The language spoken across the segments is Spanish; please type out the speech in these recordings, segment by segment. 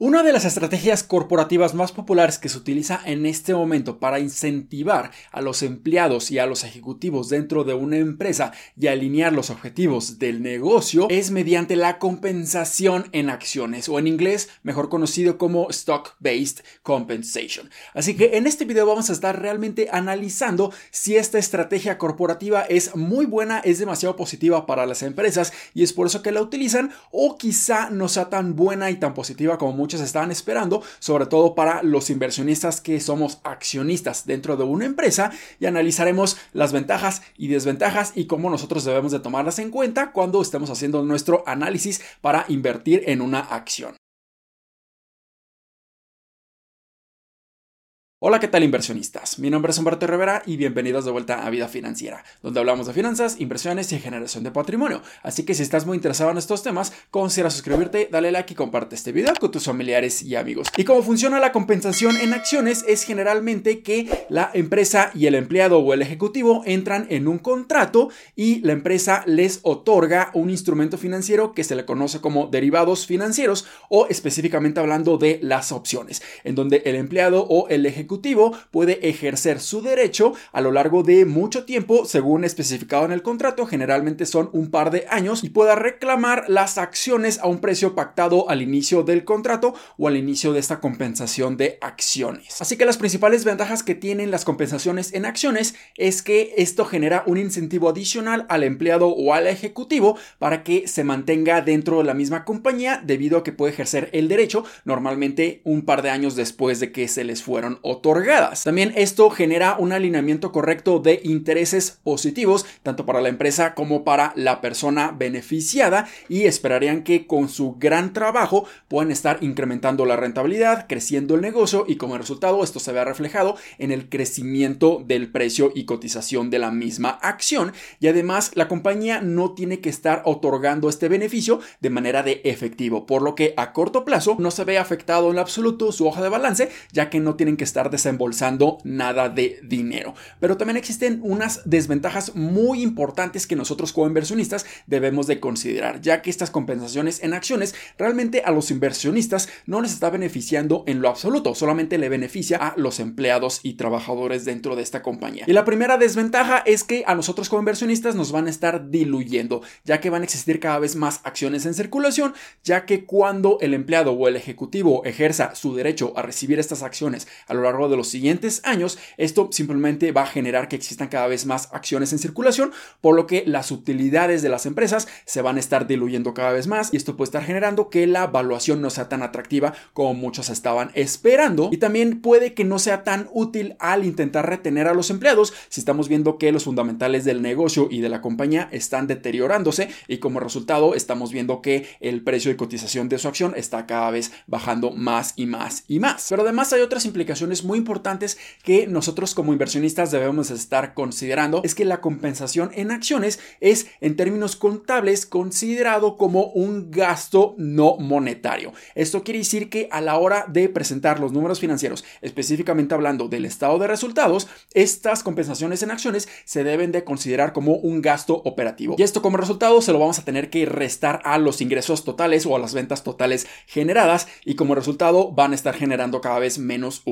Una de las estrategias corporativas más populares que se utiliza en este momento para incentivar a los empleados y a los ejecutivos dentro de una empresa y alinear los objetivos del negocio es mediante la compensación en acciones o en inglés mejor conocido como stock based compensation. Así que en este video vamos a estar realmente analizando si esta estrategia corporativa es muy buena, es demasiado positiva para las empresas y es por eso que la utilizan o quizá no sea tan buena y tan positiva como muchos estaban esperando, sobre todo para los inversionistas que somos accionistas dentro de una empresa y analizaremos las ventajas y desventajas y cómo nosotros debemos de tomarlas en cuenta cuando estemos haciendo nuestro análisis para invertir en una acción. Hola, ¿qué tal inversionistas? Mi nombre es Humberto Rivera y bienvenidos de vuelta a Vida Financiera, donde hablamos de finanzas, inversiones y generación de patrimonio. Así que si estás muy interesado en estos temas, considera suscribirte, dale like y comparte este video con tus familiares y amigos. Y cómo funciona la compensación en acciones es generalmente que la empresa y el empleado o el ejecutivo entran en un contrato y la empresa les otorga un instrumento financiero que se le conoce como derivados financieros o específicamente hablando de las opciones, en donde el empleado o el ejecutivo puede ejercer su derecho a lo largo de mucho tiempo, según especificado en el contrato, generalmente son un par de años, y pueda reclamar las acciones a un precio pactado al inicio del contrato o al inicio de esta compensación de acciones. Así que las principales ventajas que tienen las compensaciones en acciones es que esto genera un incentivo adicional al empleado o al ejecutivo para que se mantenga dentro de la misma compañía debido a que puede ejercer el derecho normalmente un par de años después de que se les fueron otorgadas. También esto genera un alineamiento correcto de intereses positivos, tanto para la empresa como para la persona beneficiada, y esperarían que con su gran trabajo puedan estar incrementando la rentabilidad, creciendo el negocio y como resultado esto se vea reflejado en el crecimiento del precio y cotización de la misma acción. Y además la compañía no tiene que estar otorgando este beneficio de manera de efectivo, por lo que a corto plazo no se ve afectado en absoluto su hoja de balance, ya que no tienen que estar desembolsando nada de dinero. Pero también existen unas desventajas muy importantes que nosotros como inversionistas debemos de considerar, ya que estas compensaciones en acciones realmente a los inversionistas no les está beneficiando en lo absoluto, solamente le beneficia a los empleados y trabajadores dentro de esta compañía. Y la primera desventaja es que a nosotros como inversionistas nos van a estar diluyendo, ya que van a existir cada vez más acciones en circulación, ya que cuando el empleado o el ejecutivo ejerza su derecho a recibir estas acciones a lo largo de los siguientes años, esto simplemente va a generar que existan cada vez más acciones en circulación, por lo que las utilidades de las empresas se van a estar diluyendo cada vez más y esto puede estar generando que la evaluación no sea tan atractiva como muchos estaban esperando y también puede que no sea tan útil al intentar retener a los empleados si estamos viendo que los fundamentales del negocio y de la compañía están deteriorándose y como resultado estamos viendo que el precio de cotización de su acción está cada vez bajando más y más y más. Pero además hay otras implicaciones muy importantes que nosotros como inversionistas debemos estar considerando es que la compensación en acciones es en términos contables considerado como un gasto no monetario. Esto quiere decir que a la hora de presentar los números financieros, específicamente hablando del estado de resultados, estas compensaciones en acciones se deben de considerar como un gasto operativo. Y esto como resultado se lo vamos a tener que restar a los ingresos totales o a las ventas totales generadas y como resultado van a estar generando cada vez menos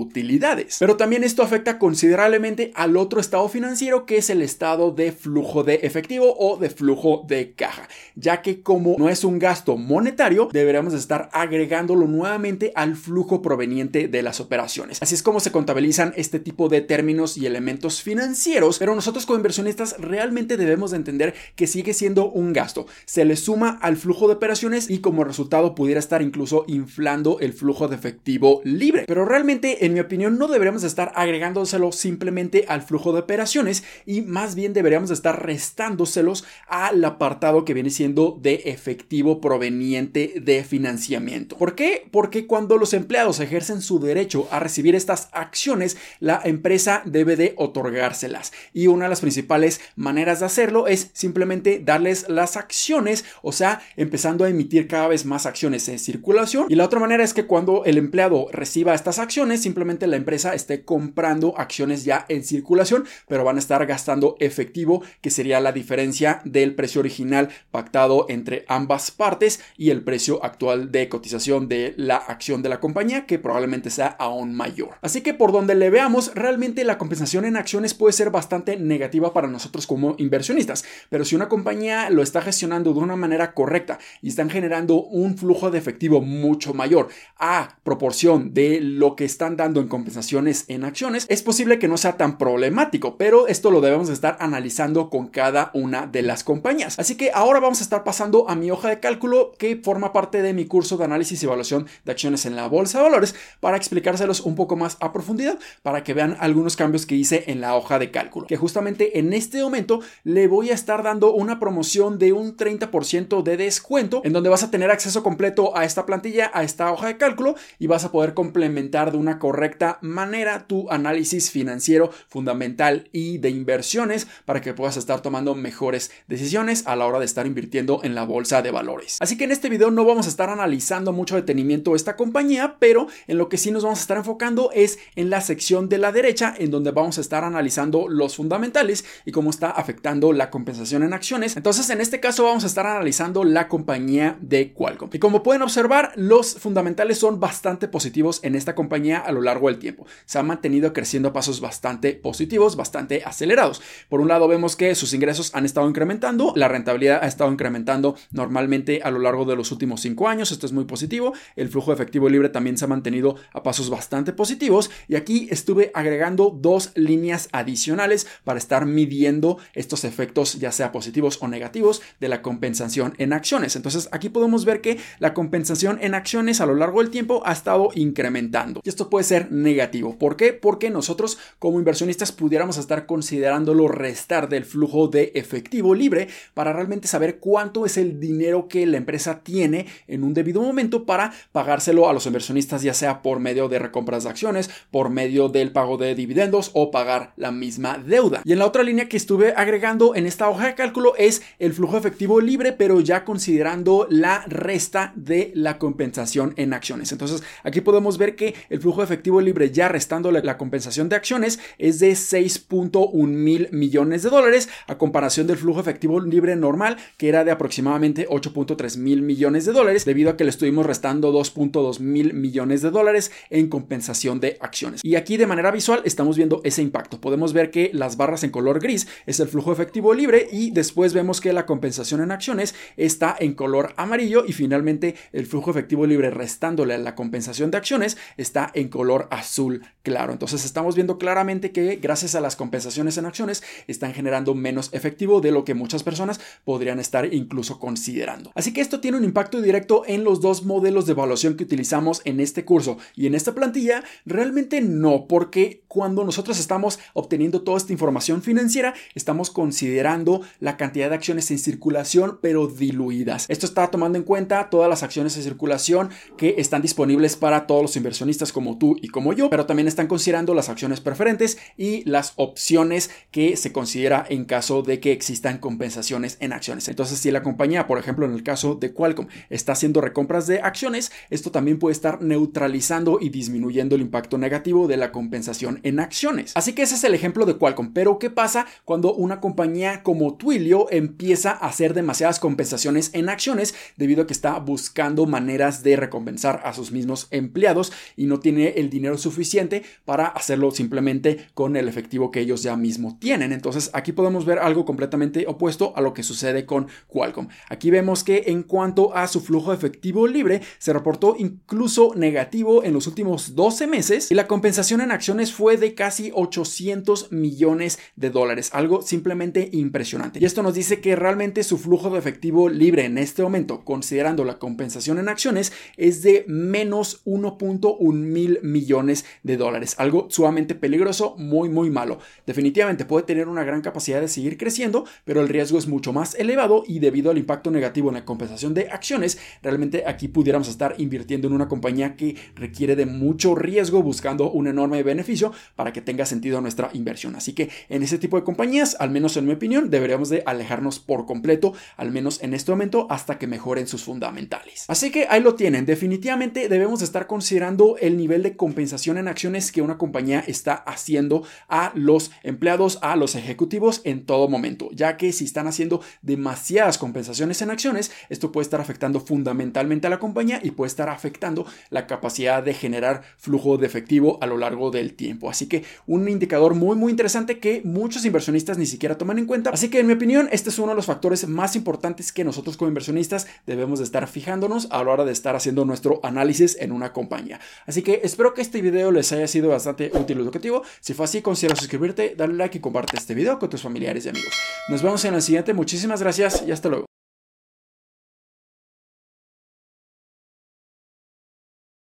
Pero también esto afecta considerablemente al otro estado financiero que es el estado de flujo de efectivo o de flujo de caja, ya que como no es un gasto monetario, deberíamos estar agregándolo nuevamente al flujo proveniente de las operaciones. Así es como se contabilizan este tipo de términos y elementos financieros, pero nosotros como inversionistas realmente debemos de entender que sigue siendo un gasto. Se le suma al flujo de operaciones y como resultado pudiera estar incluso inflando el flujo de efectivo libre. Pero realmente, en mi opinión, no deberíamos estar agregándoselo simplemente al flujo de operaciones y más bien deberíamos estar restándoselos al apartado que viene siendo de efectivo proveniente de financiamiento. ¿Por qué? Porque cuando los empleados ejercen su derecho a recibir estas acciones, la empresa debe de otorgárselas. Y una de las principales maneras de hacerlo es simplemente darles las acciones, o sea, empezando a emitir cada vez más acciones en circulación. Y la otra manera es que cuando el empleado reciba estas acciones, simplemente le empresa esté comprando acciones ya en circulación, pero van a estar gastando efectivo, que sería la diferencia del precio original pactado entre ambas partes y el precio actual de cotización de la acción de la compañía, que probablemente sea aún mayor. Así que por donde le veamos, realmente la compensación en acciones puede ser bastante negativa para nosotros como inversionistas, pero si una compañía lo está gestionando de una manera correcta y están generando un flujo de efectivo mucho mayor a proporción de lo que están dando en compensaciones en acciones, es posible que no sea tan problemático, pero esto lo debemos estar analizando con cada una de las compañías. Así que ahora vamos a estar pasando a mi hoja de cálculo que forma parte de mi curso de análisis y evaluación de acciones en la bolsa de valores para explicárselos un poco más a profundidad para que vean algunos cambios que hice en la hoja de cálculo. Que justamente en este momento le voy a estar dando una promoción de un 30% de descuento en donde vas a tener acceso completo a esta plantilla, a esta hoja de cálculo y vas a poder complementar de una correcta manera tu análisis financiero fundamental y de inversiones para que puedas estar tomando mejores decisiones a la hora de estar invirtiendo en la bolsa de valores. Así que en este video no vamos a estar analizando mucho detenimiento esta compañía, pero en lo que sí nos vamos a estar enfocando es en la sección de la derecha en donde vamos a estar analizando los fundamentales y cómo está afectando la compensación en acciones. Entonces en este caso vamos a estar analizando la compañía de Qualcomm. Y como pueden observar, los fundamentales son bastante positivos en esta compañía a lo largo del tiempo. Se ha mantenido creciendo a pasos bastante positivos, bastante acelerados. Por un lado vemos que sus ingresos han estado incrementando, la rentabilidad ha estado incrementando normalmente a lo largo de los últimos cinco años, esto es muy positivo, el flujo de efectivo libre también se ha mantenido a pasos bastante positivos y aquí estuve agregando dos líneas adicionales para estar midiendo estos efectos ya sea positivos o negativos de la compensación en acciones. Entonces aquí podemos ver que la compensación en acciones a lo largo del tiempo ha estado incrementando y esto puede ser negativo. ¿Por qué? Porque nosotros como inversionistas pudiéramos estar considerándolo restar del flujo de efectivo libre para realmente saber cuánto es el dinero que la empresa tiene en un debido momento para pagárselo a los inversionistas ya sea por medio de recompras de acciones, por medio del pago de dividendos o pagar la misma deuda. Y en la otra línea que estuve agregando en esta hoja de cálculo es el flujo efectivo libre, pero ya considerando la resta de la compensación en acciones. Entonces aquí podemos ver que el flujo efectivo libre ya restando la compensación de acciones es de 6.1 mil millones de dólares a comparación del flujo efectivo libre normal que era de aproximadamente 8.3 mil millones de dólares debido a que le estuvimos restando 2.2 mil millones de dólares en compensación de acciones. Y aquí de manera visual estamos viendo ese impacto. Podemos ver que las barras en color gris es el flujo efectivo libre y después vemos que la compensación en acciones está en color amarillo y finalmente el flujo efectivo libre restándole a la compensación de acciones está en color azul claro. Entonces estamos viendo claramente que gracias a las compensaciones en acciones están generando menos efectivo de lo que muchas personas podrían estar incluso considerando. Así que esto tiene un impacto directo en los dos modelos de evaluación que utilizamos en este curso y en esta plantilla. Realmente no, porque cuando nosotros estamos obteniendo toda esta información financiera, estamos considerando la cantidad de acciones en circulación, pero diluidas. Esto está tomando en cuenta todas las acciones en circulación que están disponibles para todos los inversionistas como tú y como yo, pero también están considerando las acciones preferentes y las opciones que se considera en caso de que existan compensaciones en acciones. Entonces, si la compañía, por ejemplo, en el caso de Qualcomm, está haciendo recompras de acciones, esto también puede estar neutralizando y disminuyendo el impacto negativo de la compensación en acciones. Así que ese es el ejemplo de Qualcomm. Pero, ¿qué pasa cuando una compañía como Twilio empieza a hacer demasiadas compensaciones en acciones debido a que está buscando maneras de recompensar a sus mismos empleados y no tiene el dinero suficiente para hacerlo simplemente con el efectivo que ellos ya mismo tienen? Entonces, aquí podemos ver algo completamente opuesto a lo que sucede con Qualcomm. Aquí vemos que en cuanto a su flujo efectivo libre, se reportó incluso negativo en los últimos 12 meses y la compensación en acciones fue de casi 800 millones de dólares, algo simplemente impresionante. Y esto nos dice que realmente su flujo de efectivo libre en este momento, considerando la compensación en acciones, es de menos 1.1 mil millones de dólares, algo sumamente peligroso, muy muy malo. Definitivamente puede tener una gran capacidad de seguir creciendo, pero el riesgo es mucho más elevado y debido al impacto negativo en la compensación de acciones, realmente aquí pudiéramos estar invirtiendo en una compañía que requiere de mucho riesgo buscando un enorme beneficio para que tenga sentido nuestra inversión. Así que en ese tipo de compañías, al menos en mi opinión, deberíamos de alejarnos por completo, al menos en este momento, hasta que mejoren sus fundamentales. Así que ahí lo tienen. Definitivamente debemos estar considerando el nivel de compensación en acciones que una compañía está haciendo a los empleados, a los ejecutivos en todo momento, ya que si están haciendo demasiadas compensaciones en acciones, esto puede estar afectando fundamentalmente a la compañía y puede estar afectando la capacidad de generar flujo de efectivo a lo largo del tiempo. Así que un indicador muy muy interesante que muchos inversionistas ni siquiera toman en cuenta. Así que en mi opinión, este es uno de los factores más importantes que nosotros como inversionistas debemos de estar fijándonos a la hora de estar haciendo nuestro análisis en una compañía. Así que espero que este video les haya sido bastante útil y educativo. Si fue así, considera suscribirte, darle like y comparte este video con tus familiares y amigos. Nos vemos en el siguiente. Muchísimas gracias y hasta luego.